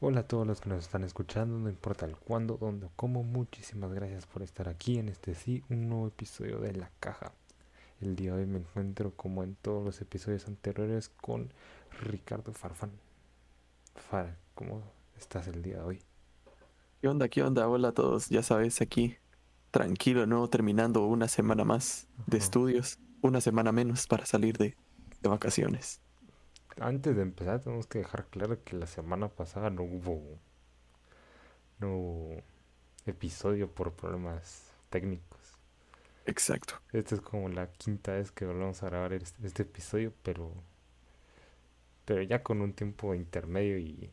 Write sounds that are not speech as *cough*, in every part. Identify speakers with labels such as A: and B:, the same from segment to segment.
A: Hola a todos los que nos están escuchando, no importa el cuándo, dónde o cómo, muchísimas gracias por estar aquí en este sí, un nuevo episodio de La Caja. El día de hoy me encuentro como en todos los episodios anteriores con Ricardo Farfán. Far, ¿cómo estás el día de hoy?
B: ¿Qué onda? ¿Qué onda? Hola a todos, ya sabes, aquí tranquilo, ¿no? Terminando una semana más de
A: Ajá.
B: estudios, una semana menos para salir de, de vacaciones.
A: Antes de empezar tenemos que dejar claro que la semana pasada no hubo no hubo episodio por problemas técnicos.
B: Exacto.
A: Esta es como la quinta vez que volvemos a grabar este, este episodio, pero pero ya con un tiempo intermedio y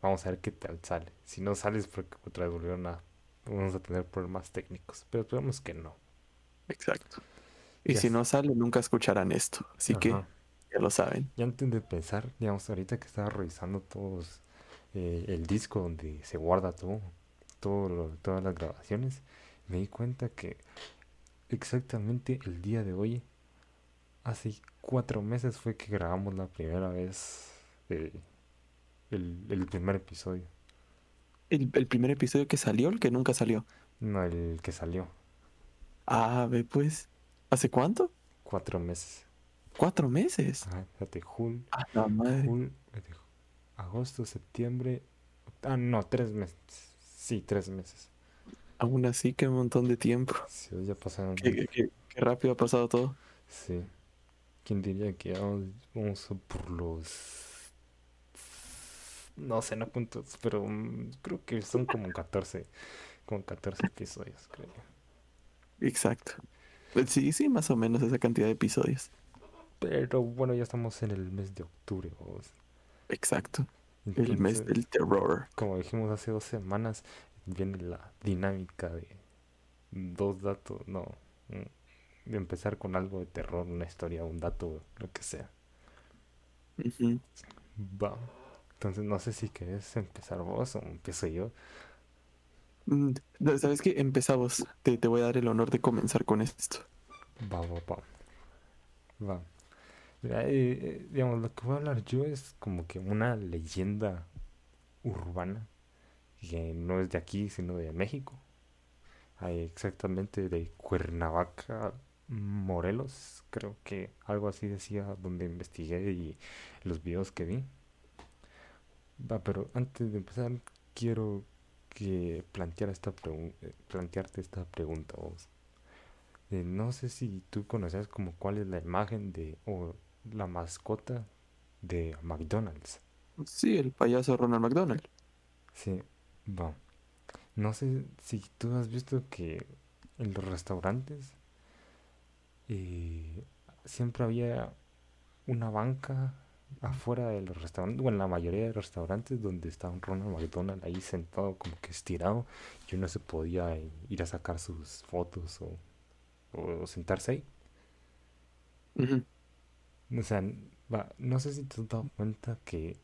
A: vamos a ver qué tal sale. Si no sales porque otra vez volvieron a vamos a tener problemas técnicos, pero esperamos que no.
B: Exacto. Y
A: Ya
B: si no sale, nunca escucharán esto. Así que. Ya lo saben.
A: Y antes de empezar, digamos, ahorita que estaba revisando todos eh, el disco donde se guarda todo, todo lo- todas las grabaciones, me di cuenta que exactamente el día de hoy, hace cuatro meses fue que grabamos la primera vez eh, el, el primer episodio.
B: El, el primer episodio que salió, el que nunca salió.
A: No, el que salió,
B: Ah, ve pues. ¿Hace cuánto?
A: cuatro meses.
B: Cuatro meses.
A: Fíjate, jul,
B: Ah, la madre.
A: espérate, agosto, septiembre. Ah, no, tres meses. Sí, tres meses.
B: Aún así, qué montón de tiempo.
A: Sí, ya pasaron.
B: Qué, qué- qué- qué rápido ha pasado todo.
A: Sí. ¿Quién diría que vamos, por los... No sé, no cuántos, pero mm, creo que son como 14, como 14 episodios, creo.
B: Exacto. Pues Sí, sí, más o menos esa cantidad de episodios.
A: Pero bueno, ya estamos en el mes de octubre, vamos.
B: Exacto. El mes del terror.
A: como dijimos hace dos semanas, viene la dinámica de dos datos, no, mm, de empezar con algo de terror, una historia, un dato, lo que sea. Va. Entonces no sé si querés empezar vos o empiezo yo.
B: Mm, no, ¿Sabes qué? Empezamos. Te, te voy a dar el honor de comenzar con esto.
A: Va, va, va. Va. Eh, digamos, lo que voy a hablar yo es como que una leyenda urbana que no es de aquí, sino de México. Exactamente de Cuernavaca, Morelos, creo que algo así decía donde investigué y los videos que vi. Va, pero antes de empezar, quiero que planteara esta eh, plantearte esta pregunta vos. Eh, no sé si tú conoces como cuál es la imagen de la mascota de McDonald's.
B: Sí, el payaso Ronald McDonald.
A: Sí, va. No sé si tú has visto que en los restaurantes eh, siempre había una banca afuera de los restaurantes, o en la mayoría de restaurantes donde estaba un Ronald McDonald ahí sentado como que estirado y uno se podía ir a sacar sus fotos o, o sentarse ahí. O sea, va, no sé si te has dado cuenta que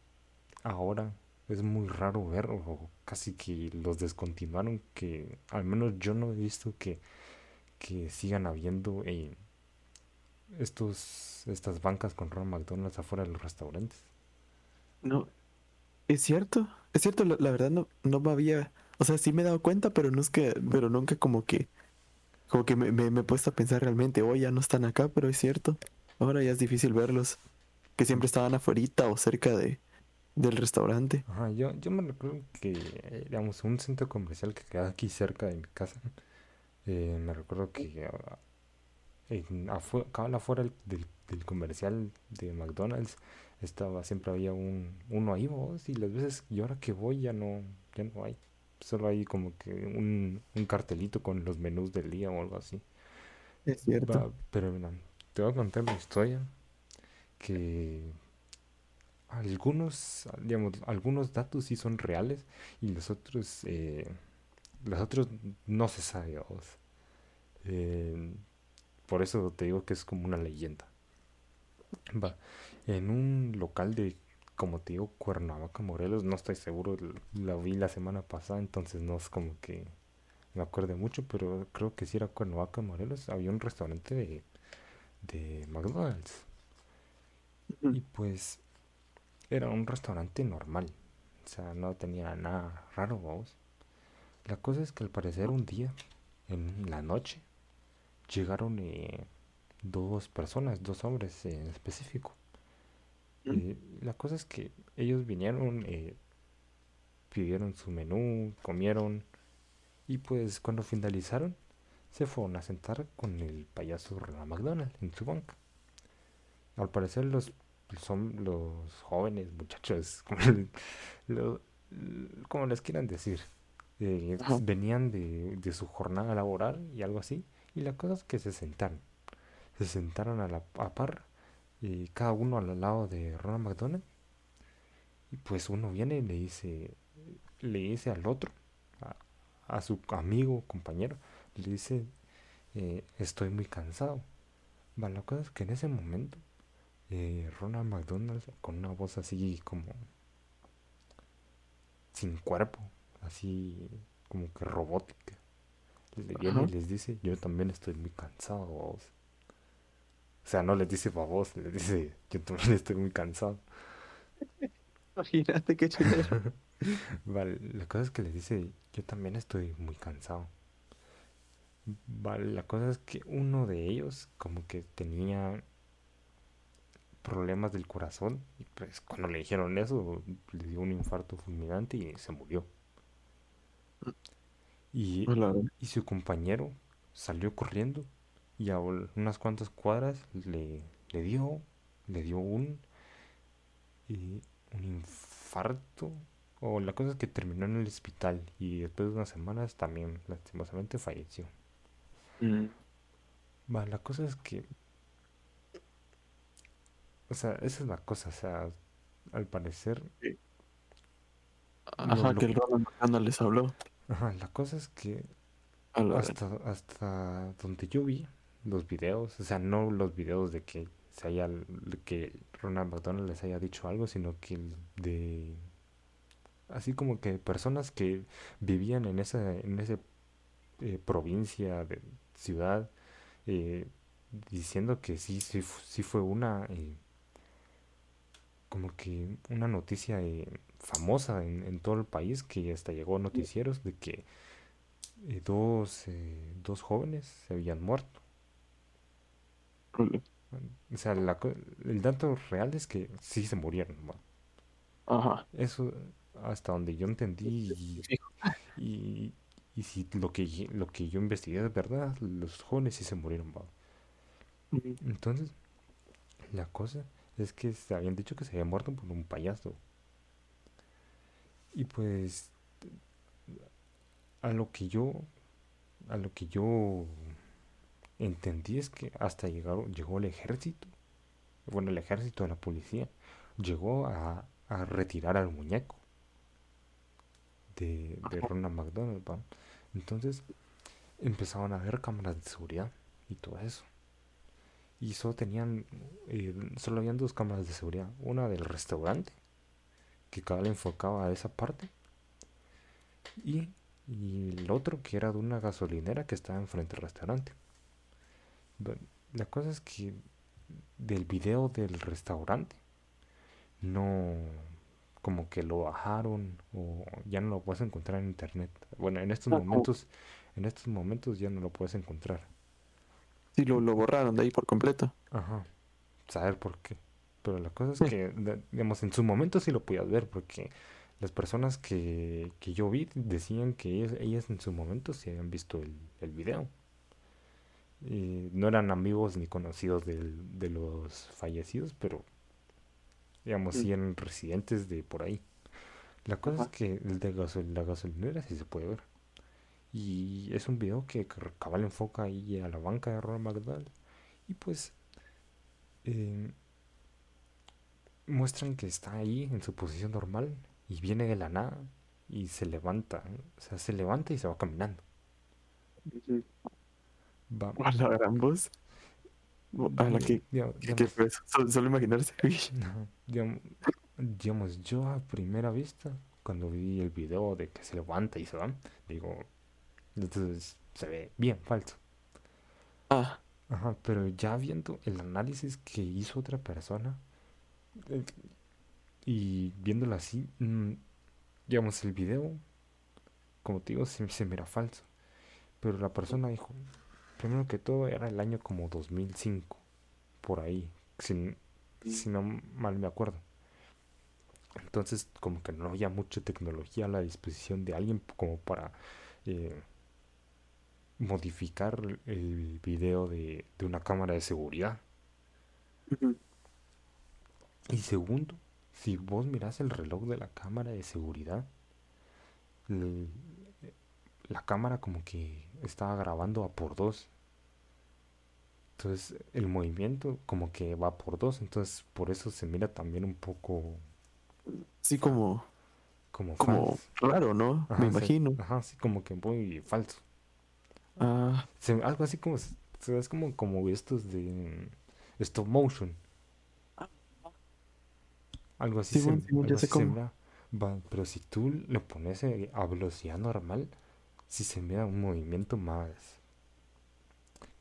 A: ahora es muy raro ver o casi que los descontinuaron, que al menos yo no he visto que, que sigan habiendo eh, estos, estas bancas con Ronald McDonald's afuera de los restaurantes.
B: No, es cierto. Es cierto, la, verdad no, no me había. O sea, sí me he dado cuenta, pero no es que, pero nunca como que, como que me, me, me he puesto a pensar realmente, oh, ya no están acá, pero es cierto. Ahora ya es difícil verlos. Que siempre estaban afuerita o cerca de, del restaurante.
A: Ajá, yo, yo me recuerdo que, eh, digamos, un centro comercial que queda aquí cerca de mi casa, eh, me recuerdo que ah, en afu- afuera del, del- comercial de McDonald's estaba, siempre había un, uno ahí, vos, y las veces, y ahora que voy ya no, ya no hay. Solo hay como que un, un cartelito con los menús del día o algo así.
B: Es cierto.
A: Va, pero te voy a contar la historia que algunos, digamos, algunos datos sí son reales y los otros, eh, los otros no se sabe. Eh, por eso te digo que es como una leyenda. Va, en un local de, como te digo, Cuernavaca, Morelos, no estoy seguro, la vi la semana pasada, entonces no es como que me acuerde mucho, pero creo que sí era Cuernavaca, Morelos, había un restaurante de, de McDonald's. Y pues era un restaurante normal. O sea, no tenía nada raro, vamos. La cosa es que al parecer un día, en la noche, llegaron eh, dos personas, dos hombres en específico. Eh, la cosa es que ellos vinieron, eh, pidieron su menú, comieron y pues cuando finalizaron se fueron a sentar con el payaso Ronald McDonald en su banca. Al parecer los son los jóvenes muchachos, *laughs* como, le- lo- como les quieran decir, eh, venían de, de su jornada laboral y algo así. Y la cosa es que se sentaron. Se sentaron a la a par, y cada uno al lado de Ronald McDonald. Y pues uno viene y le dice, le dice al otro, a, a su amigo, compañero, le dice, eh, estoy muy cansado. Va, la cosa es que en ese momento, eh, Ronald McDonald, con una voz así como sin cuerpo, así como que robótica, le viene y les dice, yo también estoy muy cansado, babos". O sea, no les dice babos, les dice, yo también estoy muy cansado. *laughs*
B: Imagínate qué chilero. *laughs*
A: Vale, la cosa es que le dice, yo también estoy muy cansado. Vale, la cosa es que uno de ellos como que tenía problemas del corazón y pues cuando le dijeron eso le dio un infarto fulminante y se murió. Y, y su compañero salió corriendo y a unas cuantas cuadras le, le dio, le dio un, y un infarto. O la cosa es que terminó en el hospital y después de unas semanas también lastimosamente falleció.
B: Mm,
A: Va, la cosa es que, o sea, esa es la cosa, o sea, al parecer,
B: Ajá,
A: lo,
B: que el Ronald McDonald les habló.
A: ajá, la cosa es que hasta, hasta donde yo vi los videos, o sea, no los videos de que se haya, que Ronald McDonald les haya dicho algo, sino que de, así como que personas que vivían en esa, en esa eh, provincia, de ciudad, eh, diciendo que sí, sí, sí fue una, eh, como que una noticia famosa en, en todo el país, que hasta llegó a noticieros de que dos, dos jóvenes se habían muerto. O sea, la el dato real es que sí se murieron.
B: Ajá.
A: Eso hasta donde yo entendí y, y, y si lo que, lo que yo investigué es verdad, los jóvenes sí se murieron. ¿va? Entonces, la cosa es que se habían dicho que se habían muerto por un payaso. Y pues, a lo que yo, a lo que yo entendí es que hasta llegaron, llegó el ejército, bueno, el ejército de la policía, llegó a, a retirar al muñeco de, de. Ronald McDonald, ¿va? Entonces, empezaban a haber cámaras de seguridad y todo eso. Y solo tenían, eh, solo habían dos cámaras de seguridad. Una del restaurante, que cada vez enfocaba a esa parte. Y, y el otro que era de una gasolinera que estaba enfrente del restaurante. La cosa es que del video del restaurante, no, como que lo bajaron o ya no lo puedes encontrar en internet. Bueno, en estos
B: Ah, como-
A: momentos, en estos momentos ya no lo puedes encontrar.
B: Sí, lo, lo borraron de ahí por completo.
A: Ajá, saber por qué. Pero la cosa es que, digamos, en su momento sí lo podías ver, porque las personas que, que yo vi decían que ellas, ellas en su momento sí habían visto el, el video. Y no eran amigos ni conocidos del- de los fallecidos, pero, digamos, sí
B: Mm,
A: residentes de por ahí. La cosa es que el de gasol- la gasolinera sí se puede ver. Y es un video que cabal enfoca ahí a la banca de Ronald McDonald. Y pues eh, muestran que está ahí en su posición normal y viene de la nada y se levanta. O sea, se levanta y se va caminando.
B: Ujú.
A: Va, *laughs*
B: A la gran voz. A la
A: y,
B: que,
A: digamos,
B: que, que
A: digamos,
B: fue eso. Solo, solo imaginarse. *laughs*
A: Digamos, digamos, yo a primera vista, cuando vi el video de que se levanta y se va, digo, entonces se ve bien falso.
B: Ah,
A: Ajá, pero ya viendo el análisis que hizo otra persona eh, y viéndolo así, mm, digamos, el video, como te digo, se, se mira falso. Pero la persona dijo, primero que todo era el año como 2005, por ahí, si, si no mal me acuerdo. Entonces, como que no había mucha tecnología a la disposición de alguien como para eh, modificar el video de, de una cámara de seguridad. Y segundo, si vos mirás el reloj de la cámara de seguridad, la cámara como que estaba grabando a por dos. Entonces el movimiento como que va por dos. Entonces por eso se mira también un poco
B: Sí, como,
A: como
B: como
A: falso.
B: raro, ¿no?
A: Ajá,
B: Me
A: sí,
B: imagino.
A: ajá, sí, como que muy falso.
B: Ah,
A: Se- algo así como, se ve como, como estos de stop motion. Algo así se, algo
B: ya sé
A: así se mira. Va, pero si tú le pones eh, a velocidad normal, sí se mira un movimiento más,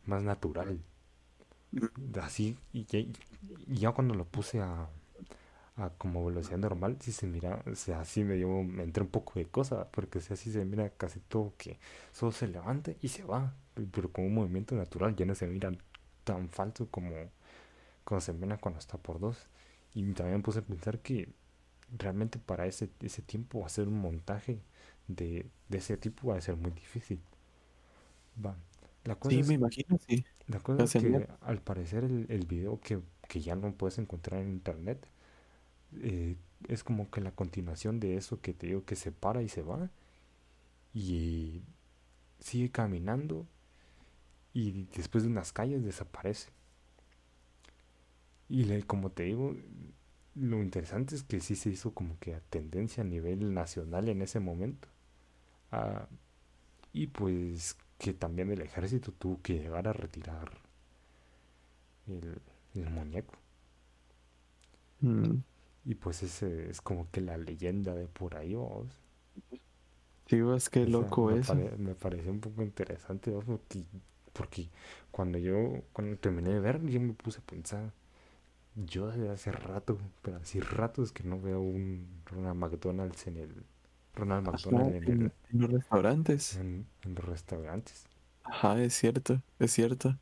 A: más natural. Así, y ya, y ya cuando lo puse a, a como velocidad normal, sí se mira, o sea, así me dio, me entró un poco de cosa, porque o sea, así se mira casi todo que solo se levanta y se va, pe- pero con un movimiento natural, ya no se mira tan falso como, como se mira cuando está por dos. Y también puse a pensar que realmente para ese, ese tiempo hacer un montaje de, de ese tipo va a ser muy difícil. Va. La cosa
B: sí,
A: es
B: me imagino, sí.
A: la cosa es que al parecer el, el video que, que ya no puedes encontrar en internet eh, es como que la continuación de eso que te digo que se para y se va y sigue caminando y después de unas calles desaparece. Y le- como te digo, lo interesante es que sí se hizo como que a tendencia a nivel nacional en ese momento. Ah, y pues que también el ejército tuvo que llegar a retirar el, el muñeco.
B: Mm,
A: Y pues ese es como que la leyenda de por ahí, vamos.
B: Sí, vos, qué
A: O sea,
B: loco
A: me,
B: eso.
A: pare- me pareció un poco interesante, ¿no? Porque, porque cuando yo, cuando terminé de ver, yo me puse a pensar, yo desde hace rato, pero así ratos que no veo un Ronald McDonald's en el, Ronald McDonald en
B: en,
A: el,
B: en los restaurantes.
A: en, en los restaurantes.
B: Ajá, es cierto, es cierto.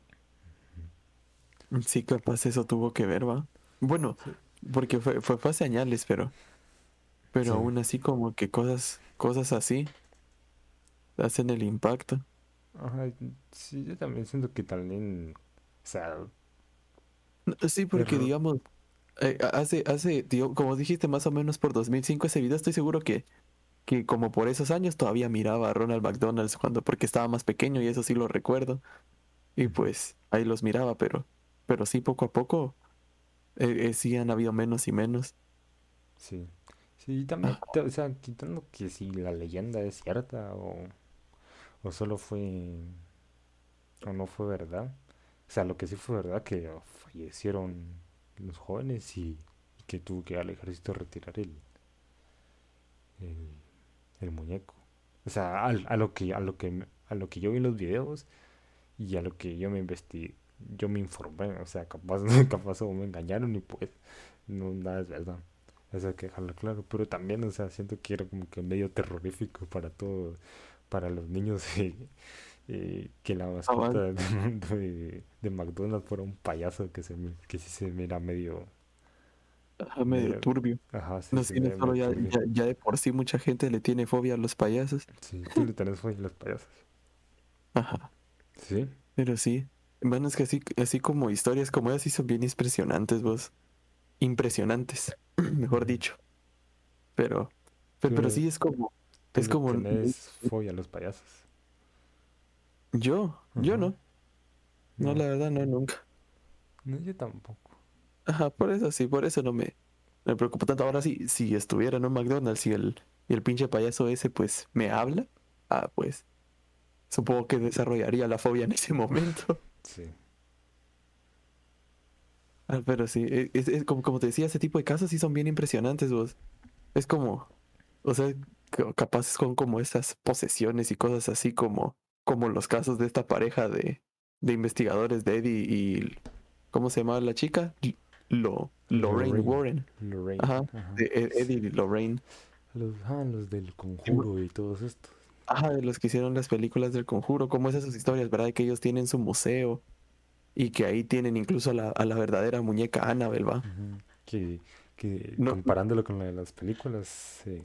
B: Sí, capaz eso tuvo que ver, ¿va? Bueno,
A: Sí.
B: porque fue, fue, fue hace años, pero, pero
A: Sí.
B: aún así como que cosas, cosas así hacen el impacto.
A: Ajá, sí, yo también siento que también, o sea,
B: Sí, porque digamos, eh, hace, hace, digo, como dijiste, más o menos por 2005 ese video, estoy seguro que, que como por esos años todavía miraba a Ronald McDonald's cuando, porque estaba más pequeño y eso sí lo recuerdo. Y pues ahí los miraba, pero, pero sí, poco a poco, eh, eh, sí han habido menos y menos.
A: sí, sí, y también, te- o sea, quitando que si la leyenda es cierta o, o solo fue, o no fue verdad, o sea, lo que sí fue verdad que fallecieron los jóvenes y, y que tuvo que ir al ejército a retirar el, el, el muñeco. O sea, al- a, lo que, a lo que, a lo que yo vi en los videos y a lo que yo me investigué, yo me informé, o sea, capaz, *laughs* capaz o me engañaron y pues no nada es verdad. Eso hay que dejarlo claro, pero también, o sea, siento que era como que medio terrorífico para todos, para los niños *laughs* eh, eh, que la mascota
B: Cabal.
A: de, *laughs* de- de McDonald's fuera un payaso que se que sí se mira medio,
B: Ajá, medio turbio.
A: ajá, sí
B: No
A: mira
B: solo ya, ya, ya de por sí mucha gente le tiene fobia a los payasos.
A: Sí, tú le tenés fobia a los payasos. *laughs*
B: Ajá,
A: Sí,
B: pero sí. Bueno, es que así, así como historias como esas sí son bien impresionantes, vos. Impresionantes, *clears throat* mejor dicho. Pero, pero, sí es como,
A: tú
B: es como,
A: tenés fobia a los payasos.
B: yo, yo no. No, la verdad, no, nunca.
A: no, yo tampoco.
B: Ajá, por eso sí, por eso no me, me preocupo tanto. Ahora sí, si estuviera en un McDonald's y el, y el pinche payaso ese, pues, me habla, ah, pues, supongo que desarrollaría la fobia en ese momento.
A: Sí,
B: Ah, pero sí, e- es, es como, como te decía, ese tipo de casos sí son bien impresionantes, vos. Es como, o sea, ca- capaz son como esas posesiones y cosas así como, como los casos de esta pareja de, de investigadores de Eddie y, ¿cómo se llamaba la chica? Lo, Lorraine
A: Lorraine,
B: Warren.
A: Lorraine,
B: Ajá,
A: ajá,
B: de
A: sí.
B: Eddie Lorraine.
C: Los, ah, los del conjuro y todos estos.
B: Ajá, de los que hicieron las películas del conjuro, como esas sus historias, ¿verdad? Que ellos tienen su museo y que ahí tienen incluso a la, a la verdadera muñeca Annabelle, ¿va?
C: Ujú. Que, que
B: No.
C: comparándolo con la de las películas, eh,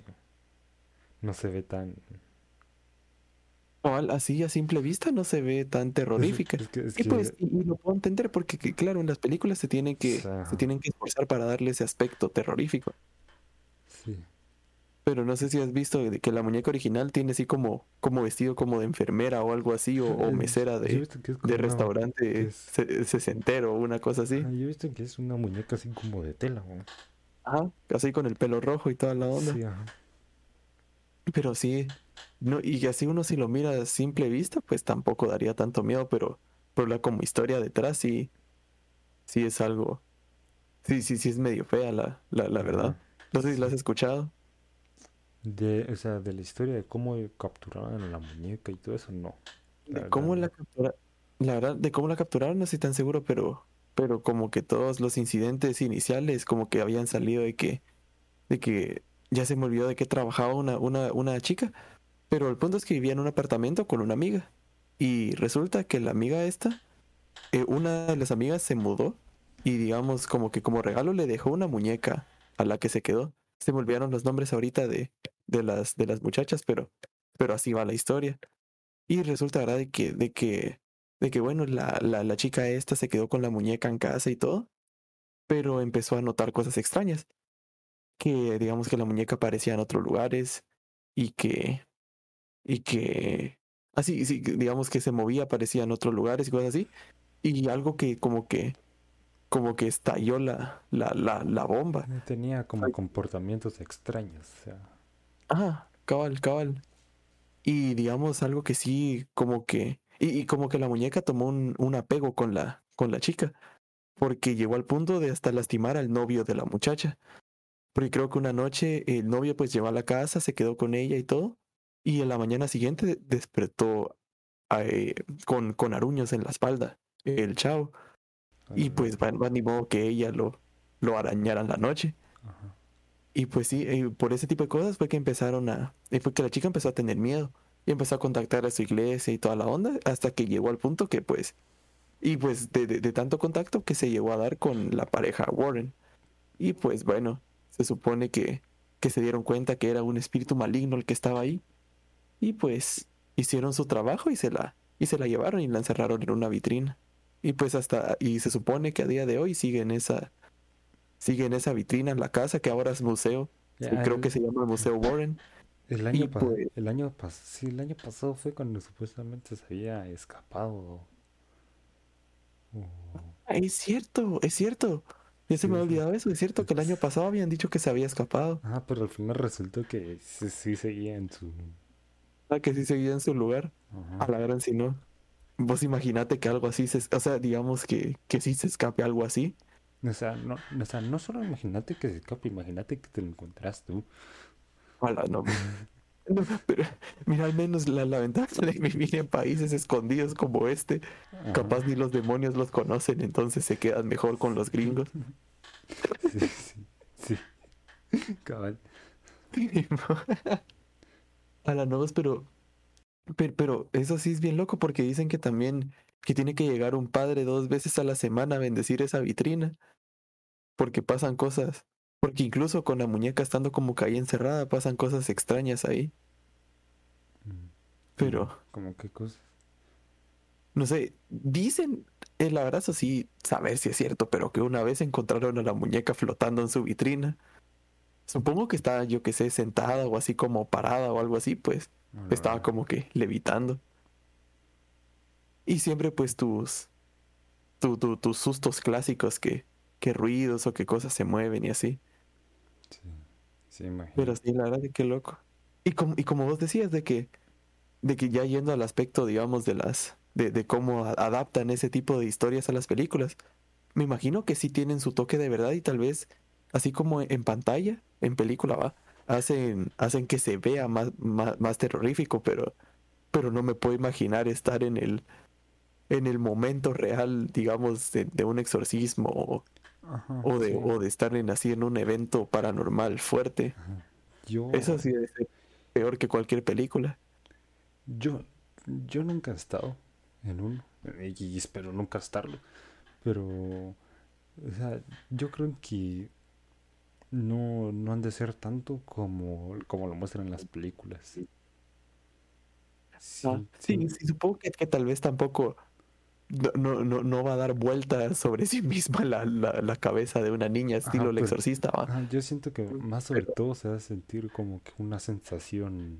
C: no se ve tan...
B: Así a simple vista no se ve tan terrorífica.
C: Es que, es
B: Y pues, y, lo puedo entender porque, que, claro, en las películas se tienen que,
C: Ajá.
B: se tienen que esforzar para darle ese aspecto terrorífico.
C: sí.
B: Pero no sé si has visto que la muñeca original tiene así como, como vestido como de enfermera o algo así, o, o mesera de, de restaurante
C: es-
B: sesentero o una cosa así.
C: Ah, yo he visto que es una muñeca así como de tela, güey.
B: Ajá, así con el pelo rojo y toda la onda.
C: Sí, ajá.
B: Pero sí, no, y así uno si lo mira a simple vista, pues tampoco daría tanto miedo, pero, pero la como historia detrás sí, sí es algo, sí, sí, sí es medio fea la, la, la verdad. No sé si la has escuchado.
C: De, o sea, de la historia de cómo capturaban a la muñeca y todo eso, no. La
B: De cómo la captura, la verdad, de cómo la capturaron no estoy tan seguro, pero, pero como que todos los incidentes iniciales como que habían salido de que, de que ya se me olvidó de que trabajaba una, una, una chica, pero el punto es que vivía en un apartamento con una amiga y resulta que la amiga esta, eh, una de las amigas se mudó y digamos como que como regalo le dejó una muñeca a la que se quedó. Se me olvidaron los nombres ahorita de, de las, de las muchachas, pero, pero así va la historia. Y resulta, ¿verdad? De que, de que, de que bueno, la, la, la chica esta se quedó con la muñeca en casa y todo, pero empezó a notar cosas extrañas. Que digamos que la muñeca aparecía en otros lugares y que, y que, así, sí, que digamos que se movía, aparecía en otros lugares y cosas así. Y algo que como que, como que estalló la, la, la, la bomba.
C: Tenía como comportamientos extraños, o sea.
B: Ah, cabal, cabal. Y digamos algo que sí, como que, y, y como que la muñeca tomó un, un apego con la, con la chica, porque llegó al punto de hasta lastimar al novio de la muchacha. Porque creo que una noche el novio pues llegó a la casa, se quedó con ella y todo, y en la mañana siguiente despertó eh, con, con aruños en la espalda, el chavo. Y pues va ni modo que ella lo, lo arañara en la noche.
C: ajá.
B: Y pues sí, eh, por ese tipo de cosas fue que empezaron a... eh, Fue que la chica empezó a tener miedo. Y empezó a contactar a su iglesia y toda la onda, hasta que llegó al punto que pues... Y pues de, de- de tanto contacto que se llegó a dar con la pareja Warren. Y pues bueno, se supone que, que se dieron cuenta que era un espíritu maligno el que estaba ahí. Y pues hicieron su trabajo y se la, y se la llevaron y la encerraron en una vitrina. Y pues hasta... Y se supone que a día de hoy sigue en esa... Sigue en esa vitrina en la casa que ahora es museo.
C: Ya,
B: Creo
C: el-
B: que se llama Museo Warren.
C: El año,
B: pues-
C: el año pas- sí, el año pasado fue cuando supuestamente se había escapado.
B: Ah, Es cierto, es cierto. Ya se me ha olvidado eso. Es cierto que el año pasado habían dicho que se había escapado.
C: Ah, pero al final resultó que sí, sí seguía en su...
B: Ah, que sí seguía en su lugar.
C: Ajá.
B: A la gran si no. Vos imaginate que algo así se... O sea, digamos que, que sí se escape algo así.
C: O sea, no, o sea, no solo imagínate que se escape, imagínate que te lo encontrás tú.
B: Ojalá, no. *laughs* No, pero mira, al menos la, la ventaja de vivir en países escondidos como este, capaz ni los demonios los conocen, entonces se quedan mejor con los gringos. *laughs*
C: Sí, sí, sí. Cabal.
B: A la nuevas, pero, pero, pero eso sí es bien loco porque dicen que también que tiene que llegar un padre dos veces a la semana a bendecir esa vitrina. Porque pasan cosas. Porque incluso con la muñeca estando como que ahí encerrada, pasan cosas extrañas ahí.
C: Mm.
B: Pero,
C: Como qué cosa.
B: no sé, dicen, el abrazo sí, saber si es cierto, pero que una vez encontraron a la muñeca flotando en su vitrina. Supongo que estaba, yo que sé, sentada o así como parada o algo así, pues.
C: No,
B: estaba
C: verdad.
B: como que levitando. Y siempre pues tus, tu- tu- tus sustos clásicos que, que ruidos o qué cosas se mueven y así.
C: Sí, sí.
B: Pero sí, la verdad, qué loco. Y como, y como vos decías, de que, de que ya yendo al aspecto, digamos, de las, de, de cómo adaptan ese tipo de historias a las películas, me imagino que sí tienen su toque de verdad y tal vez, así como en pantalla, en película, va, hacen, hacen que se vea más, más, más terrorífico, pero, pero no me puedo imaginar estar en el, en el momento real, digamos, de, de un exorcismo
C: Ajá,
B: o de,
C: sí.
B: o de estar en así en un evento paranormal fuerte.
A: Yo,
B: Eso sí debe ser peor que cualquier película.
A: yo, yo nunca he estado en uno y espero nunca estarlo. Pero, o sea, yo creo que no, no han de ser tanto como, como lo muestran en las películas. Sí, sí,
B: sí, sí, supongo que, que tal vez tampoco no, no, no, va a dar vueltas sobre sí misma la, la, la cabeza de una niña estilo el
A: pero-
B: exorcista, ¿va?
A: Yo siento que más sobre todo se va a sentir como que una sensación,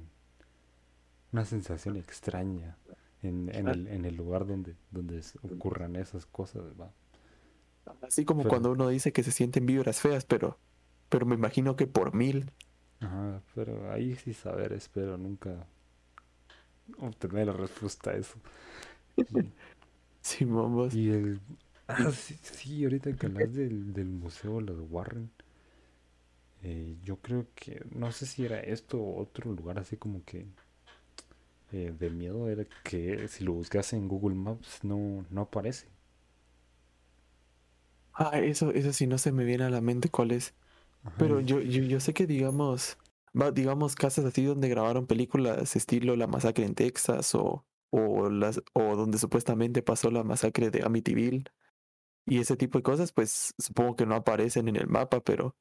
A: una sensación extraña en, en el, en el lugar donde, donde ocurran esas cosas, ¿va?
B: Así como
A: pero-
B: cuando uno dice que se sienten vibras feas, pero, pero me imagino que por mil.
A: Ajá, pero ahí sí saber, espero nunca obtener la respuesta a eso. *laughs*
B: Sí, vamos.
A: Y el... *laughs* Ah, sí, sí, ahorita que hablas del, del museo de los Warren, eh, yo creo que, no sé si era esto o otro lugar así como que eh, de miedo, era que si lo buscas en Google Maps no, no aparece.
B: Ah, eso, eso sí no se me viene a la mente cuál es.
A: Ajá,
B: Pero yo, yo, yo sé que digamos, digamos casas así donde grabaron películas estilo La Masacre en Texas o, o las, o donde supuestamente pasó la masacre de Amityville y ese tipo de cosas, pues supongo que no aparecen en el mapa, pero,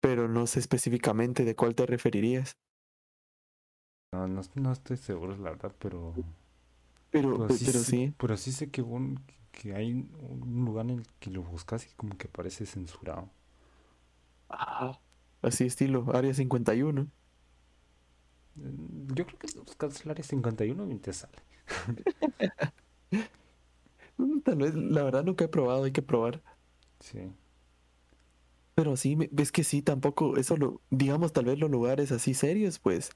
B: pero no sé específicamente de cuál te referirías.
A: no, no, no estoy seguro, la verdad, pero,
B: Pero,
A: pero
B: pe-
A: sí,
B: pero
A: sé-
B: sí.
A: pero sí sé que, un- que hay un lugar en el que lo buscas y como que aparece censurado.
B: Ah, así estilo, Área 51.
A: Yo creo que el área 51 y te sale. *laughs*
B: Tal vez, la verdad nunca he probado, hay que probar.
A: Sí.
B: Pero sí, ves que sí, tampoco, eso lo, digamos, tal vez los lugares así serios, pues,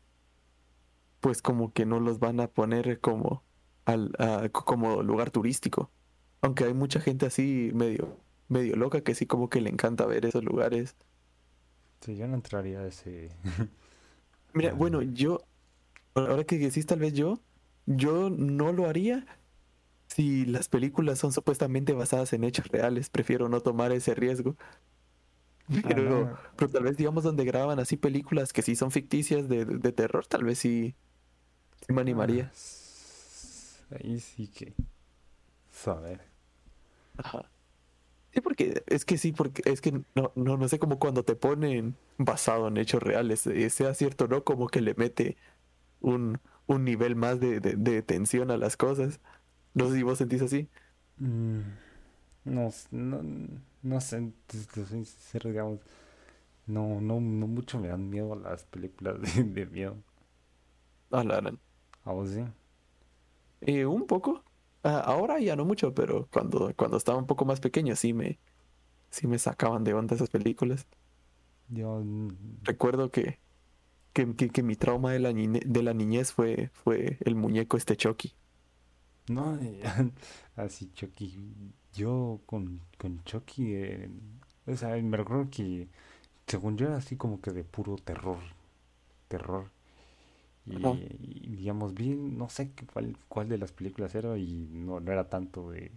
B: pues como que no los van a poner como al, a- como lugar turístico. Aunque hay mucha gente así medio, medio loca que sí como que le encanta ver esos lugares.
A: Sí, yo no entraría a ese. *laughs*
B: Mira,
A: Ah.
B: bueno, yo, ahora que decís tal vez yo, yo no lo haría si las películas son supuestamente basadas en hechos reales. Prefiero no tomar ese riesgo. *laughs* Pero,
A: Ajá.
B: pero tal vez, digamos, donde graban así películas que sí son ficticias de, de- terror, tal vez sí, sí me animaría.
A: Ah, Ahí sí que. Saber.
B: Ajá. Sí, porque es que sí, porque es que no, no, no sé cómo cuando te ponen basado en hechos reales, eh, sea cierto o no, como que le mete un, un nivel más de, de, de tensión a las cosas. No sé si vos sentís así.
A: Mm, no, no, no sé, soy sincero, digamos. No, no, no mucho me dan miedo las películas *laughs* de, de miedo.
B: Ah, la.
A: ¿A vos sí?
B: Eh, un poco. Ah, ahora ya no mucho, pero cuando, cuando estaba un poco más pequeño sí me, sí me sacaban de onda esas películas.
A: Yo. mm,
B: Recuerdo que, que, que, que mi trauma de la, niñe- de la niñez fue, fue el muñeco este Chucky.
A: No, *laughs* así Chucky. Yo con, con Chucky. eh, o sea, me recuerdo que. Según yo era así como que de puro terror. Terror. Y, digamos, vi, no sé qué- cuál, cuál de las películas era y no, no era tanto de,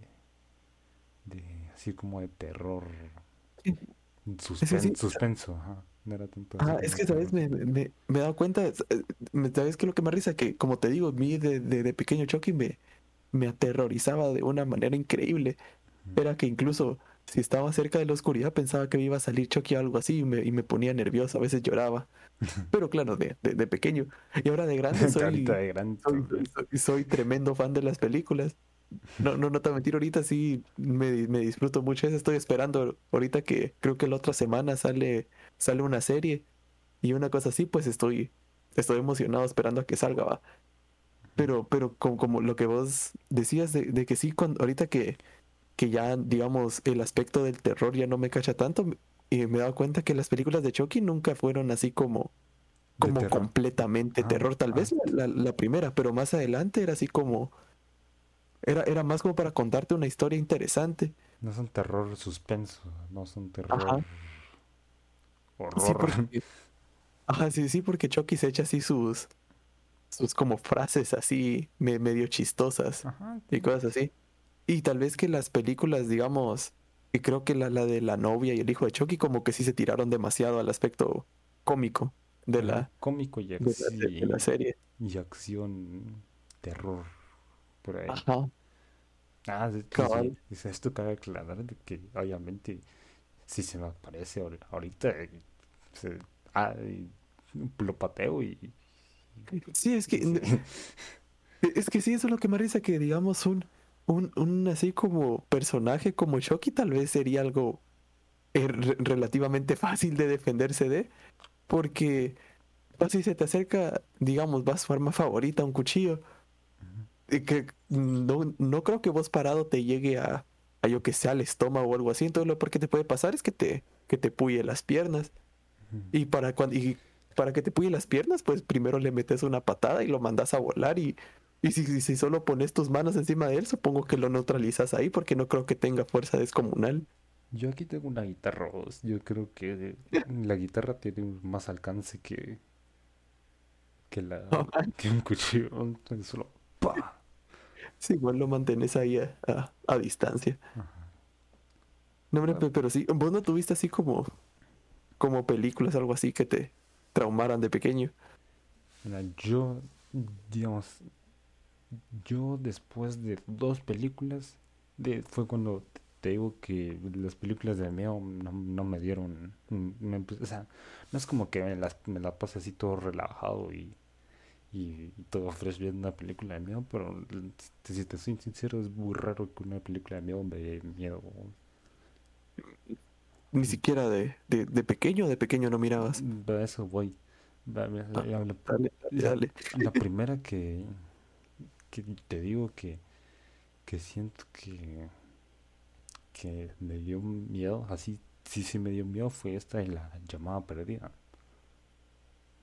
A: de así como de terror,
B: Sí.
A: suspen-
B: sí.
A: suspenso, ajá, no era tanto
B: Ah, es que, ¿sabes? Me, me, me he dado cuenta, eh, ¿sabes qué es lo que me risa? Que, como te digo, a mí de, de, de pequeño Chucky me, me aterrorizaba de una manera increíble. Era que incluso si estaba cerca de la oscuridad pensaba que me iba a salir Chucky o algo así y me, y me ponía nervioso, a veces lloraba. *laughs* Pero claro, de, de, de pequeño. Y ahora de grande *laughs* soy,
A: de grande,
B: soy,
A: sí.
B: soy- soy tremendo fan de las películas. No, no, no te mentir, ahorita sí me, me disfruto mucho eso. Estoy esperando ahorita que creo que la otra semana sale, sale una serie y una cosa así, pues estoy, estoy emocionado esperando a que salga, va. Pero, pero como, como lo que vos decías de, de que sí, cuando, ahorita que, que ya, digamos, el aspecto del terror ya no me cacha tanto, y me he dado cuenta que las películas de Chucky nunca fueron así como, como
A: terror.
B: completamente
A: Ah,
B: terror. Tal
A: ah.
B: vez la, la- primera, pero más adelante era así como. Era, era más como para contarte una historia interesante.
A: No son terror suspenso, no son terror
B: Ajá.
A: horror.
B: Sí, porque. *laughs* Ajá, sí, sí, porque Chucky se echa así sus. sus como frases así me- medio chistosas
A: Ajá,
B: y cosas así. Y tal vez que las películas, digamos, y creo que la, la de la novia y el hijo de Chucky, como que sí se tiraron demasiado al aspecto cómico de la,
A: Cómico y,
B: de la,
A: acci-
B: de la serie.
A: y acción, terror, por ahí.
B: Ajá.
A: Ah, sí, sí, esto cabe aclarar de que obviamente si se me aparece ahor- ahorita, eh, se- ah, y lo pateo y...
B: Sí, es que *laughs*
A: sí.
B: es que sí, eso es lo que me risa que digamos un, un, un así como personaje como Shoki tal vez sería algo eh, re- relativamente fácil de defenderse de, porque pues, si se te acerca, digamos, va su arma favorita, un cuchillo, y que no, no creo que vos parado te llegue a, a yo que sea al estómago o algo así, entonces lo que te puede pasar es que te, que te puye las piernas. Y para cuando y para que te puye las piernas, pues primero le metes una patada y lo mandas a volar y, y si, si- solo pones tus manos encima de él, supongo que lo neutralizas ahí porque no creo que tenga fuerza descomunal.
A: Yo aquí tengo una guitarra. Yo creo que la guitarra tiene más alcance que que la *laughs* que un cuchillo. Entonces solo ¡pa!
B: Sí, igual lo mantienes ahí a, a- a distancia.
A: Ajá.
B: No, hombre, pe- pero sí, vos no tuviste así como, como películas, algo así que te traumaran de pequeño.
A: Mira, yo, digamos, yo después de dos películas, de, fue cuando te digo que las películas de miedo no, no me dieron, mm, me o sea, no es como que me las, me la pase así todo relajado y, y, y todo fresh viendo una película de miedo, pero si te soy sincero es muy raro que una película de miedo me dé miedo.
B: Ni siquiera de, de, de pequeño, de pequeño no mirabas.
A: A eso voy. La- la- la-
B: Dale, dale.
A: la primera que, que te digo que, que siento que, que me dio miedo, así sí, sí me dio miedo, fue esta de la llamada perdida.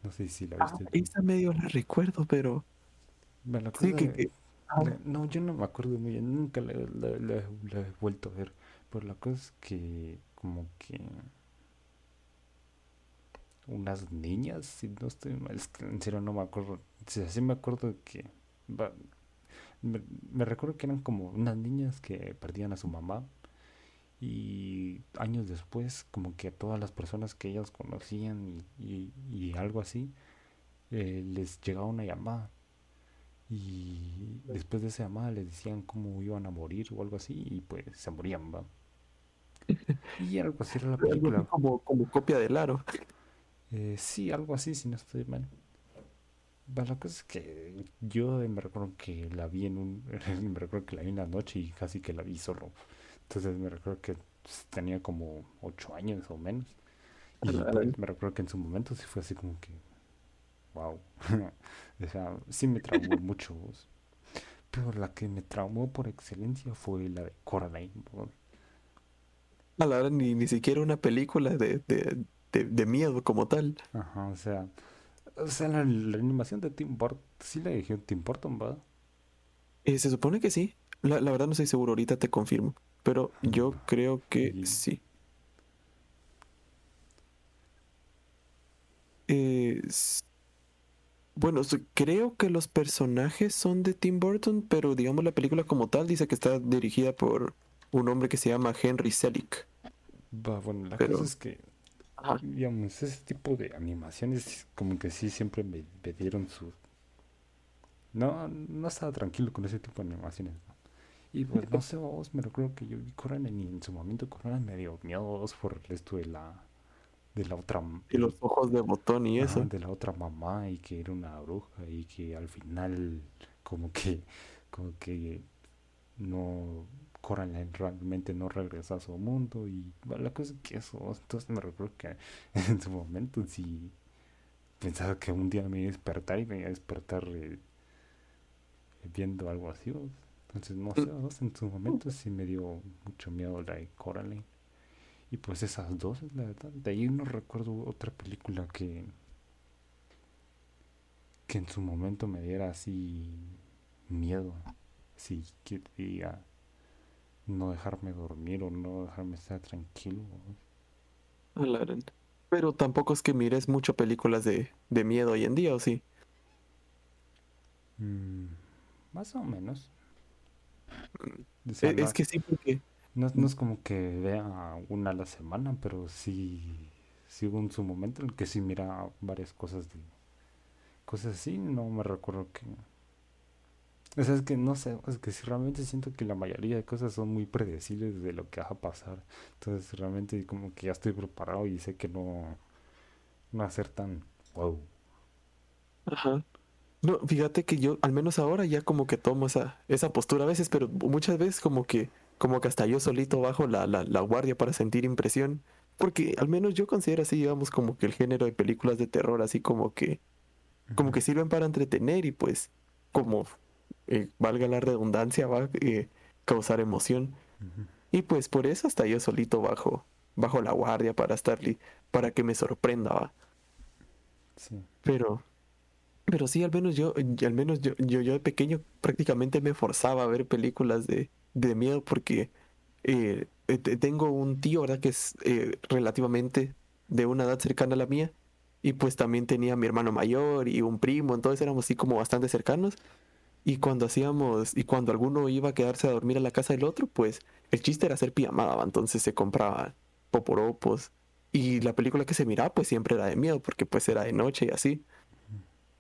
A: No sé si la
B: Ah,
A: viste
B: esa medio la recuerdo, pero
A: Bueno, la
B: sí que, que- ah,
A: no, yo no me acuerdo muy bien, nunca la, la- la- la he vuelto a ver, pero la cosa es que como que unas niñas, si no estoy mal, es que en serio no me acuerdo, o sea, sí me acuerdo que, me, recuerdo que eran como unas niñas que perdían a su mamá y años después como que a todas las personas que ellas conocían y, y- y algo así, eh, les llegaba una llamada y después de esa llamada les decían cómo iban a morir o algo así y pues se morían, ¿va? Y algo así era la *laughs* película.
B: como, como copia del aro.
A: Eh, sí, algo así, si no estoy mal. Cosa es que yo me recuerdo que la vi en un... *laughs* Me recuerdo que la vi en la noche y casi que la vi solo. Entonces me recuerdo que pues, tenía como ocho años o menos. Y pues, me recuerdo que en su momento sí fue así como que... Wow. *laughs* O sea, sí me traumó mucho. vos. Pero la que me traumó por excelencia fue la de Coraline. vos.
B: A la hora ni, ni siquiera una película de, de, de, de miedo como tal.
A: Ajá, o sea... O sea, la, la animación de Tim Burton, sí la dirigió Tim Burton, ¿va?
B: Eh, se supone que sí. La, la verdad no estoy seguro, ahorita te confirmo. Pero yo creo que sí. Eh, bueno, creo que los personajes son de Tim Burton, pero digamos la película como tal dice que está dirigida por un hombre que se llama Henry Selick.
A: Va, bueno, la
B: Pero-
A: cosa es que, digamos, ese tipo de animaciones como que sí siempre me, me dieron su... No, no estaba tranquilo con ese tipo de animaciones, ¿no? Y pues no sé, vos me recuerdo que yo vi Coraline y en su momento Coraline me dio miedo por esto de la... De la otra...
B: Y los ojos de botón y eso.
A: de la otra mamá y que era una bruja y que al final como que como que no Coraline realmente no regresa a su mundo y la cosa es que eso entonces me recuerdo que *laughs* en su momento sí pensaba que un día me iba a despertar y me iba a despertar eh, viendo algo así entonces no sé en su momento sí me dio mucho miedo la de Coraline y pues esas dos, la verdad. De ahí no recuerdo otra película que que en su momento me diera así miedo. Así que diga no dejarme dormir o no dejarme estar tranquilo.
B: Pero tampoco es que mires mucho películas de, de miedo hoy en día, ¿o sí?
A: Mm, más o menos. O sea,
B: Eh,
A: no,
B: es que sí, porque
A: no- no es como que vea una a la semana, pero sí, sí hubo en su momento en el que sí mira varias cosas de cosas así, no me recuerdo que o sea, es que no sé, es que si realmente siento que la mayoría de cosas son muy predecibles de lo que va a pasar. Entonces realmente como que ya estoy preparado y sé que no, no va a ser tan wow.
B: Ajá. No, fíjate que yo, al menos ahora, ya como que tomo esa, esa postura a veces, pero muchas veces como que, como que hasta yo solito bajo la, la, la guardia para sentir impresión. Porque al menos yo considero así, digamos, como que el género de películas de terror, así como que, como que sirven para entretener y pues, como eh, valga la redundancia, va a eh, causar emoción. Y pues por eso hasta yo solito bajo, bajo la guardia para estar para que me sorprenda, va.
A: Sí.
B: Pero, pero sí, al menos yo, al menos yo, yo, yo de pequeño prácticamente me forzaba a ver películas de, de miedo porque eh, te- tengo un tío, ¿verdad? Que es relativamente de una edad cercana a la mía. Y pues también tenía a mi hermano mayor y un primo, entonces éramos así como bastante cercanos. Y cuando hacíamos, y cuando alguno iba a quedarse a dormir a la casa del otro, pues el chiste era hacer pijamada, entonces se compraba poporopos. Y la película que se miraba, pues siempre era de miedo, porque pues era de noche y así.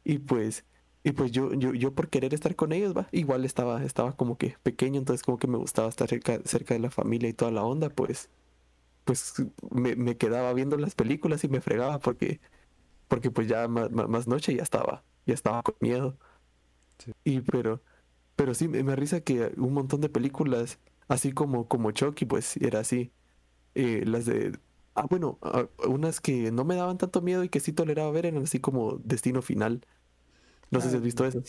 B: Y pues, y pues yo, yo, yo por querer estar con ellos, va, igual estaba, estaba como que pequeño, entonces como que me gustaba estar cerca, cerca de la familia y toda la onda, pues, pues me, me quedaba viendo las películas y me fregaba porque, porque pues ya ma- más, noche ya estaba, ya estaba con miedo.
A: Sí.
B: Y pero, pero sí, me, me risa que un montón de películas, así como, como Chucky, pues era así. Eh, las de, ah, bueno, ah, unas que no me daban tanto miedo y que sí toleraba ver eran así como Destino Final. No sé si has visto eso.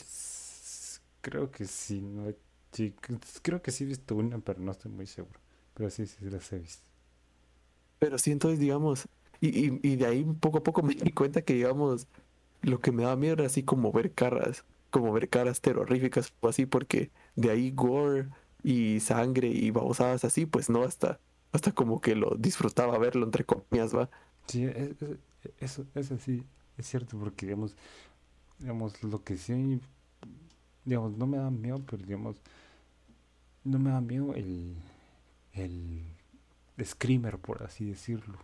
A: Creo que sí, no, sí, creo que sí he visto una, pero no estoy muy seguro. Pero sí, sí las he visto.
B: Pero sí, entonces, digamos, y, y, y de ahí poco a poco *laughs* me di cuenta que, digamos, lo que me daba miedo era así como ver caras, como ver caras terroríficas o así, porque de ahí gore y sangre y babosadas así, pues no, hasta, hasta como que lo disfrutaba verlo, entre comillas, va.
A: Sí, e- e- eso, eso sí, es cierto, porque digamos, digamos, lo que sí, digamos, no me da miedo, pero digamos, no me da miedo el, el screamer, por así decirlo.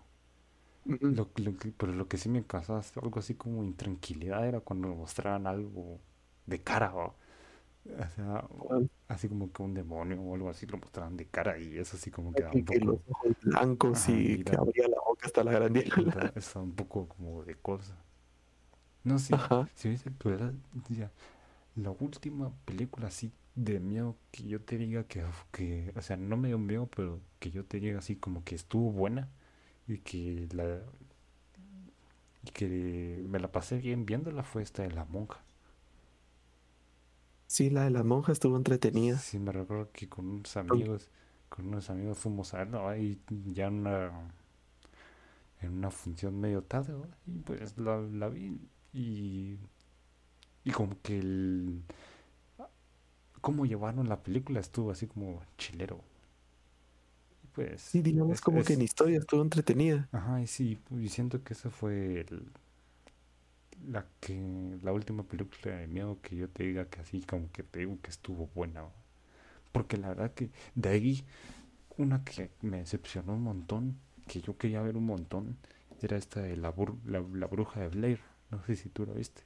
A: Lo, lo que, pero lo que sí me causaba algo así como intranquilidad era cuando me mostraban algo de cara. O sea, así como que un demonio o algo así lo mostraban de cara y eso sí como que da
B: Y
A: un
B: que los
A: poco,
B: ojos blancos y que abría la boca hasta la grandiola. *laughs*
A: está un poco como de cosa. No sé, si hubiese pero ya, la última película así de miedo que yo te diga que, que, o sea, no me dio miedo, pero que yo te diga así como que estuvo buena y que la y que me la pasé bien viéndola fue esta de la monja.
B: Sí, la de la monja estuvo entretenida.
A: Sí, me recuerdo que con unos amigos, con unos amigos fuimos a ¿va? y ya en una, en una función medio tarde, y pues la, la vi y, y como que el, cómo llevaron la película estuvo así como chilero. Y pues,
B: Sí, digamos
A: es-
B: como que en historia estuvo entretenida.
A: Ajá, y sí, y siento que esa fue el- la que la última película de miedo que yo te diga que así como que te digo que estuvo buena. Porque la verdad que de ahí una que me decepcionó un montón, que yo quería ver un montón, era esta de la, bur- la, la bruja de Blair. No sé si tú la viste.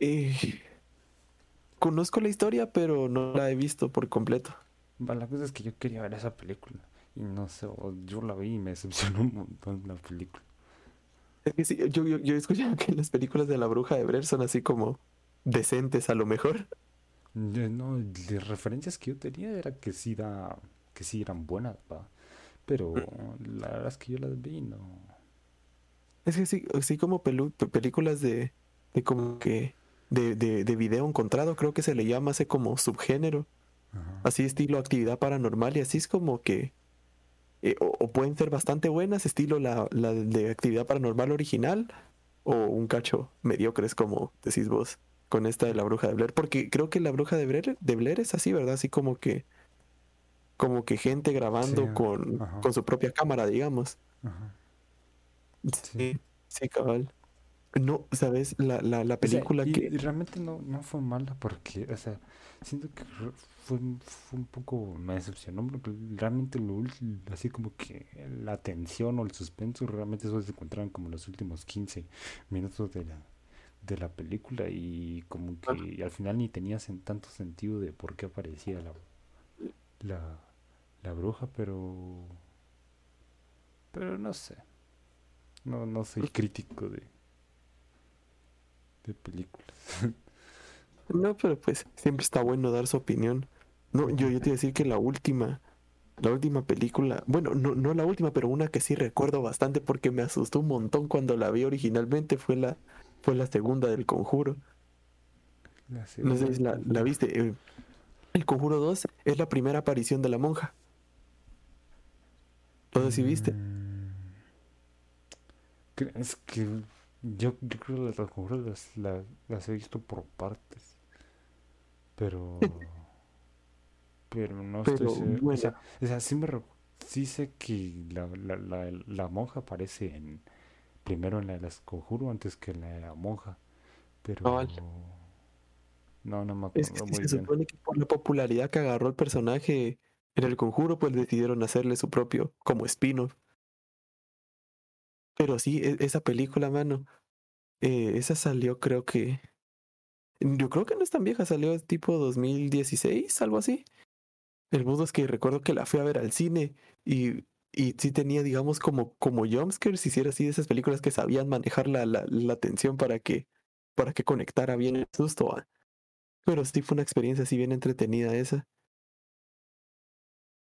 B: Eh, conozco la historia, pero no la he visto por completo.
A: La cosa es que yo quería ver esa película y no sé, yo la vi y me decepcionó un montón la película.
B: Es que sí, yo, yo, yo he escuchado que las películas de la bruja de Blair son así como decentes a lo mejor.
A: No, de referencias que yo tenía era que sí da, que sí eran buenas, va. Pero la verdad es que yo las vi, no.
B: Es que sí, así como pelu- pe- películas de, de como que de, de, de video encontrado, creo que se le llama así como subgénero,
A: Ajá.
B: así estilo actividad paranormal y así es como que eh, o, o pueden ser bastante buenas, estilo la, la de actividad paranormal original, o un cacho mediocres como decís vos con esta de la bruja de Blair, porque creo que la bruja de Blair, de Blair es así, ¿verdad? Así como que como que gente grabando
A: Sí,
B: con,
A: ajá.
B: con su propia cámara, digamos.
A: Ajá.
B: Sí, sí, cabal. No, ¿sabes? La, la, la
A: O sea,
B: película
A: y,
B: que...
A: y realmente no, no fue mala porque, o sea, siento que fue, fue un poco, me decepcionó porque realmente lo así como que la tensión o el suspenso realmente solo se encontraban como los últimos 15 minutos de la, de la película y como que al final ni tenía sen- tanto sentido de por qué aparecía la, la, la bruja, pero, pero no sé, no, no soy crítico de, de películas. *laughs*
B: No, pero pues siempre está bueno dar su opinión. No, yo, yo te iba a decir que la última, la última película, bueno, no, no la última, pero una que sí recuerdo bastante porque me asustó un montón cuando la vi originalmente fue la, fue la segunda del Conjuro.
A: La
B: No sé si la, viste. eh, El Conjuro 2 es la primera aparición de la monja. No sé si viste.
A: Mm, Es que yo, yo creo que las conjuras las, la- las he visto por partes. Pero. Pero no estoy
B: Pero
A: seguro. O sea, o sea, sí, me, sí sé que la, la, la, la monja aparece en, primero en la de las conjuro antes que en la de la monja. Pero. No, no me
B: Es que
A: acuerdo
B: sí
A: muy
B: se
A: bien.
B: supone que por la popularidad que agarró el personaje en el conjuro, pues decidieron hacerle su propio como spin-off. Pero sí, e- esa película, mano, eh, esa salió creo que... Yo creo que no es tan vieja, salió tipo 2016, algo así. El mundo es que recuerdo que la fui a ver al cine y, y sí tenía, digamos, como, como jumpscares, hiciera así de esas películas que sabían manejar la, la, la atención para que, para que conectara bien el susto. Pero sí fue una experiencia así bien entretenida esa.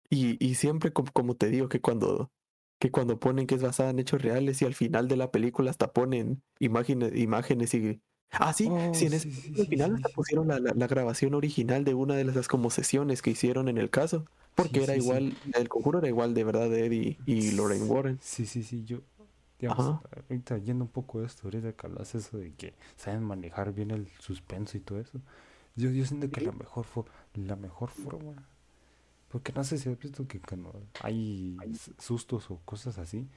B: Y, y siempre, como, como te digo, que cuando, que cuando ponen que es basada en hechos reales y al final de la película hasta ponen imágenes, imágenes y... Ah, sí,
A: Oh,
B: sí, en ese
A: sí, sí,
B: al
A: sí,
B: final hasta pusieron la, la, la grabación original de una de las como sesiones que hicieron en el caso, porque era igual, el conjuro era igual de verdad de Eddie y Lorraine Warren.
A: Sí, sí, sí, yo, digamos,
B: Ajá.
A: ahorita yendo un poco de esto, ahorita que hablas eso de que saben manejar bien el suspenso y todo eso, yo, yo siento que la mejor la mejor forma, porque no sé si has visto que cuando hay sustos o cosas así,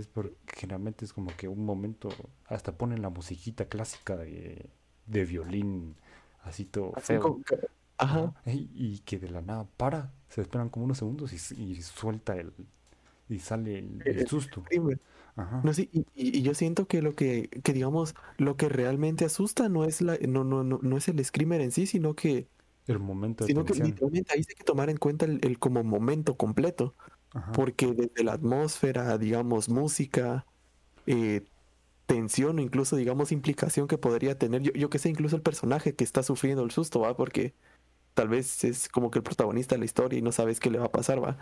A: es porque generalmente es como que un momento, hasta ponen la musiquita clásica de, de violín, así todo
B: Así
A: feo.
B: como que- Ajá.
A: Y, y que de la nada para, se esperan como unos segundos y, suelta el, y sale el, el
B: El
A: susto. Ajá.
B: No sé, y, yo siento que lo que, que digamos, lo que realmente asusta no es la, no, no, no, no es el screamer en sí, sino que,
A: El momento de
B: sino que literalmente ahí sí hay que tomar en cuenta el, el como momento completo,
A: Ajá.
B: porque desde la atmósfera, digamos, música, eh, tensión o incluso, digamos, implicación que podría tener, yo, yo que sé, incluso el personaje que está sufriendo el susto, ¿va? Porque tal vez es como que el protagonista de la historia y no sabes qué le va a pasar, ¿va?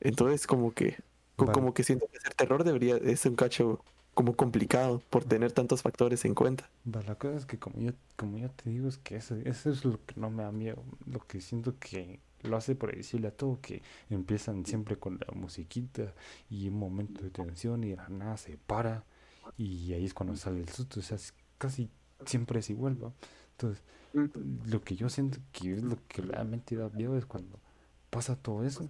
B: Entonces, como que,
A: Vale.
B: como que siento que hacer terror debería, es un cacho como complicado por tener tantos factores en cuenta.
A: La cosa es que como yo, como yo te digo, es que eso, eso es lo que no me da miedo. Lo que siento que lo hace predecible a todo, que empiezan siempre con la musiquita y un momento de tensión y de la nada se para y ahí es cuando sale el susto. O sea, casi siempre es igual, ¿va? Entonces, lo que yo siento que es lo que realmente da miedo es cuando pasa todo eso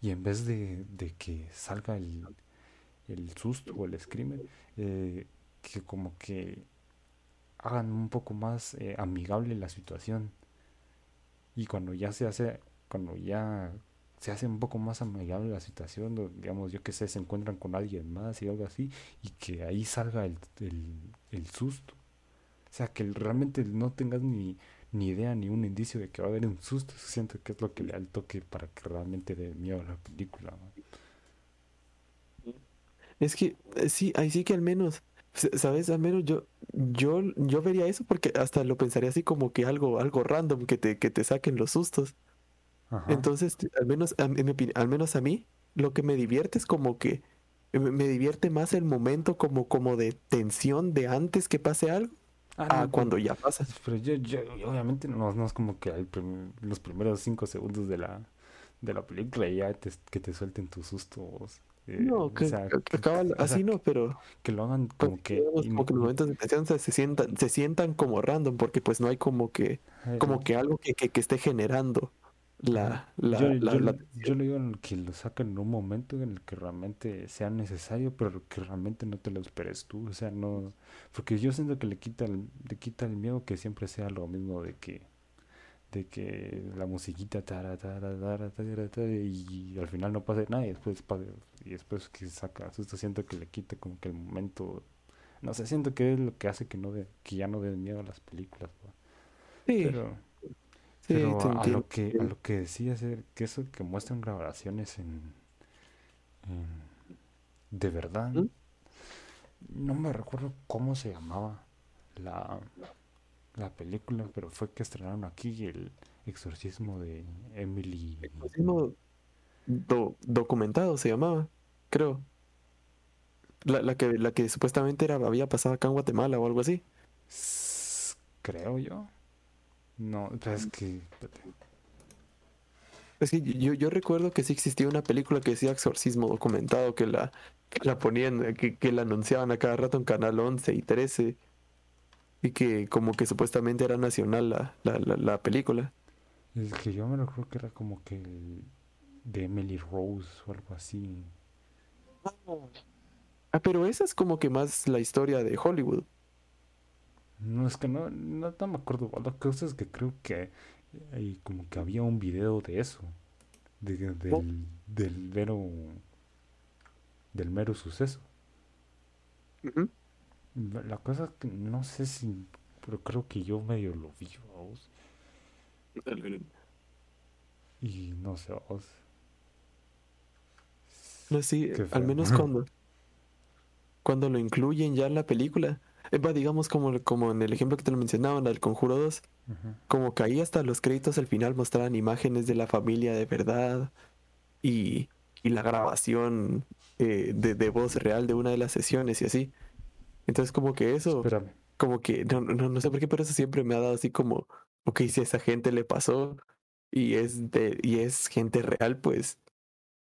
A: y en vez de, de que salga el, el susto o el screamer, eh, que como que hagan un poco más eh, amigable la situación y cuando ya se hace cuando ya se hace un poco más amigable la situación digamos yo que sé se encuentran con alguien más y algo así y que ahí salga el, el, el susto o sea que realmente no tengas ni ni idea ni un indicio de que va a haber un susto siento que es lo que le da el toque para que realmente dé miedo a la película.
B: Es que eh, sí, ahí sí que al menos, ¿sabes? Al menos yo, yo, yo vería eso porque hasta lo pensaría así como que algo, algo random que te, que te saquen los sustos.
A: Ajá.
B: Entonces, al menos, a, en mi opini- al menos a mí, lo que me divierte es como que me, me divierte más el momento como, como de tensión de antes que pase algo
A: Ah,
B: a
A: no, pero-
B: cuando ya pasa.
A: Pero yo, yo obviamente no, no es como que los primeros cinco segundos de la, de la película ya te, que te suelten tus sustos. Eh,
B: No,
A: o
B: que,
A: sea,
B: que- que acaba
A: o sea,
B: así no, pero
A: que lo hagan
B: pues,
A: como que...
B: digamos, como que los momentos de tensión se, sientan, se sientan como random porque pues no hay como que, como que algo que, que, que esté generando la, la,
A: Yo,
B: la,
A: yo,
B: la-
A: yo le digo que lo sacan en un momento en el que realmente sea necesario, pero que realmente no te lo esperes tú. O sea, no. Porque yo siento que le quita el, le quita el miedo que siempre sea lo mismo de que. De que la musiquita tara, tara, tara, y al final no pasa nada y después y después que saca susto siento que le quita como que el momento no sé siento que es lo que hace que no de, que ya no den miedo a las películas.
B: Sí,
A: pero
B: sí,
A: pero
B: te
A: a, lo que a lo que decía que eso que muestran grabaciones en, en- de verdad
B: ¿Mm?
A: no me recuerdo cómo se llamaba la la película pero fue que estrenaron aquí el exorcismo de Emily
B: Exorcismo do- documentado se llamaba, creo. La, la que, la que supuestamente era, había pasado acá en Guatemala o algo así.
A: Creo yo no pero es que.
B: Es que yo, yo recuerdo que sí existía una película que decía Exorcismo documentado, que la, que la ponían, que, que la anunciaban a cada rato en Canal 11 y 13, y que como que supuestamente era nacional la, la, la, la película.
A: el que yo me recuerdo que era como que el de Emily Rose o algo así
B: Ah, pero esa es como que más la historia de Hollywood.
A: No, es que no, no, no me acuerdo. La cosa es que creo que hay como que había un video de eso. de- del, del mero. Del mero suceso. La la cosa es que no sé si. Pero creo que yo medio lo vi, vamos. Y no sé, vamos.
B: No, sí, al menos cuando, cuando lo incluyen ya en la película. Va, digamos como, como en el ejemplo que te lo mencionaban, del Conjuro 2,
A: Ujú.
B: como que ahí hasta los créditos al final mostraban imágenes de la familia de verdad y, y la grabación eh, de, de voz real de una de las sesiones y así. Entonces como que eso,
A: Espérame.
B: como que, no, no, no sé por qué, pero eso siempre me ha dado así como, ok, si a esa gente le pasó y es de, y es gente real, pues,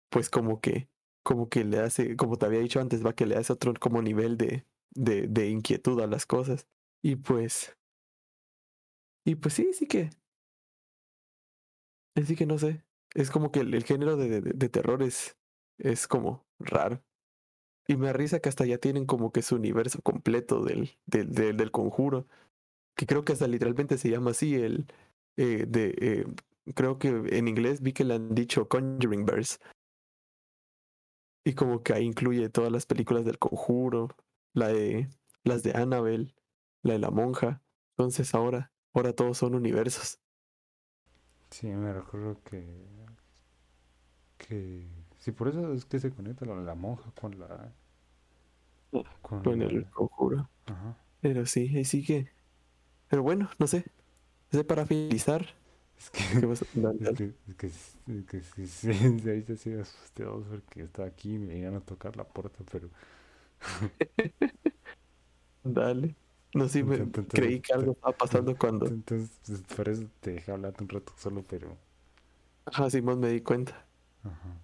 B: pues como que, como que le hace, como te había dicho antes, va que le hace otro como nivel de, de, de inquietud a las cosas. Y pues, y pues sí, sí que, sí que no sé, es como que el, el género de, de, de terror es, es como raro. Y me risa que hasta ya tienen como que su universo completo del, del, del, del conjuro. Que creo que hasta literalmente se llama así el eh, de eh, creo que en inglés vi que le han dicho Conjuring Verse. Y como que ahí incluye todas las películas del conjuro, la de las de Annabelle, la de la monja. Entonces ahora, ahora todos son universos.
A: Sí, me recuerdo que. Que. Sí, por eso es que se conecta la, la monja con la. Con
B: Con el conjuro.
A: Ajá.
B: Pero sí, ahí sí que. Pero bueno, no sé. Sé para finalizar.
A: Es que.
B: ¿qué vas a- dale, *laughs*
A: Es que, es que, es que sí, sí, sí, *laughs* ahorita sí me asusté dos porque estaba aquí y me iban a tocar la puerta, pero *laughs*
B: Dale. No sé, me
A: Entonces-
B: creí que algo estaba pasando cuando.
A: entonces pues, por eso te dejé hablar un rato solo, pero
B: Ajá, Simón me di cuenta.
A: ajá.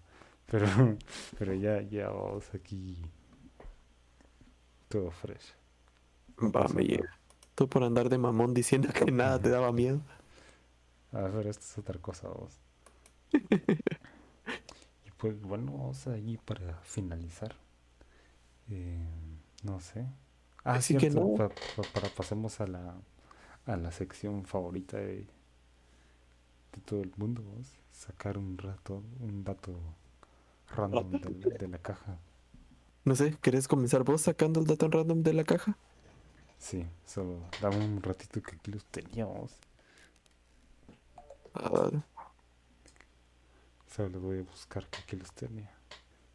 A: Pero, *laughs* pero ya, ya vamos aquí todo fresh.
B: Va, me llega. Tú por andar de mamón diciendo que nada te daba miedo.
A: A ver, esto es otra cosa, vos. *laughs* Y pues bueno, vamos ahí para finalizar. Eh, no sé. Ah,
B: Así que
A: cierto,
B: no.
A: pa- pa- para pasemos a la, a la sección favorita de, de todo el mundo, vos. Sacar un rato, un dato random *laughs* de, de la caja.
B: No sé, ¿querés comenzar vos sacando el dato random de la caja?
A: Sí, solo dame un ratito que aquí los teníamos.
B: Ah,
A: Solo los voy a buscar que aquí los tenía.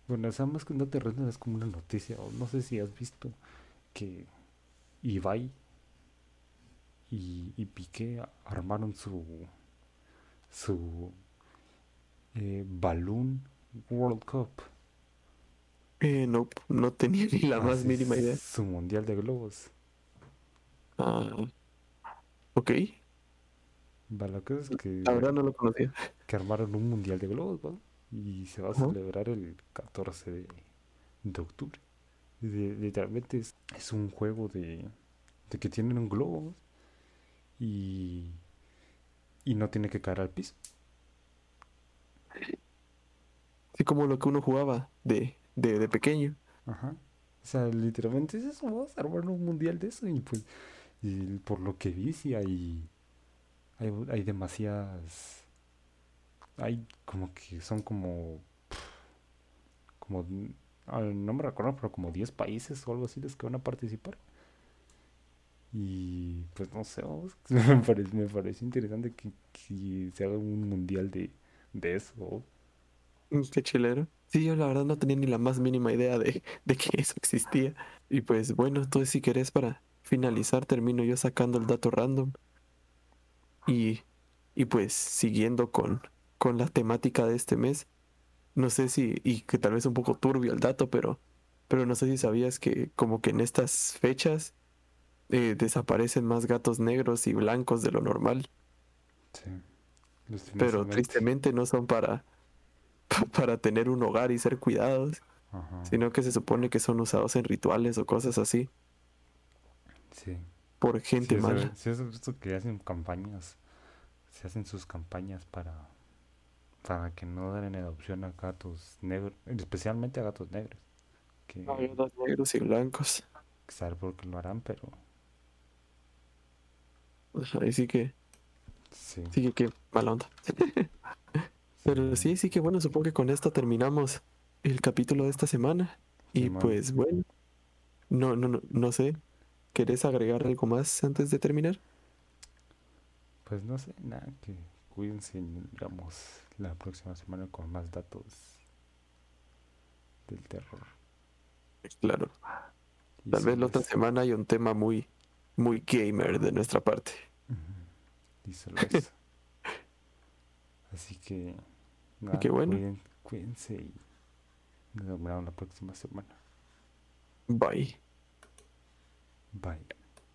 A: Bueno, o sea, más que un dato random es como una noticia. o no sé si has visto que Ibai y, y Piqué armaron su su eh, Balloon World Cup.
B: eh, no, no tenía ni la más
A: Así
B: mínima idea.
A: Su mundial de globos.
B: Ah, ok,
A: Va, La cosa es que,
B: la verdad no lo conocía.
A: que armaron un mundial de globos, ¿va? Y se va a celebrar el 14 de, de octubre. De- literalmente es, es un juego de, de que tienen un globo y, y no tiene que caer al piso.
B: Así como lo que uno jugaba de, de, de pequeño.
A: Ajá. O sea, literalmente es eso, vamos a armar un mundial de eso y pues y por lo que vi sí hay hay, hay demasiadas hay como que son como como ah, no me recuerdo pero como 10 países o algo así los que van a participar y pues no sé vamos, *laughs* me parece me parece interesante que, que se haga un mundial de de eso
B: Qué chilero. Sí, yo la verdad no tenía ni la más mínima idea de, *laughs* de que eso existía. Y pues bueno, entonces si querés para finalizar, termino yo sacando el dato random. Y, y pues siguiendo con, con la temática de este mes, no sé si, y que tal vez un poco turbio el dato, pero, pero no sé si sabías que como que en estas fechas eh, desaparecen más gatos negros y blancos de lo normal,
A: sí
B: pero tristemente no son para, para tener un hogar y ser cuidados.
A: Ajá,
B: sino que se supone que son usados en rituales o cosas así
A: sí
B: por
A: Sí,
B: gente
A: sea,
B: mala.
A: sí has visto que hacen campañas, se hacen sus campañas para, para que no den en adopción a gatos negros, especialmente a gatos negros, que
B: Hay unos negros y blancos.
A: saber por qué lo harán, pero
B: Ajá, Y sí que,
A: sí,
B: sí que, qué mala onda. *laughs* Pero sí, sí que bueno, supongo que con esto terminamos el capítulo de esta semana. Y pues bueno, no, no, no, no sé. ¿Querés agregar algo más antes de terminar?
A: pues no sé, nada, que cuídense vemos la próxima semana con más datos del terror.
B: Claro.
A: Y
B: Tal vez la otra semana hay un tema muy, muy gamer de nuestra parte.
A: Y solo eso. Así que, nada,
B: que bueno.
A: cuiden- cuídense y nos vemos la próxima semana.
B: Bye.
A: Bye.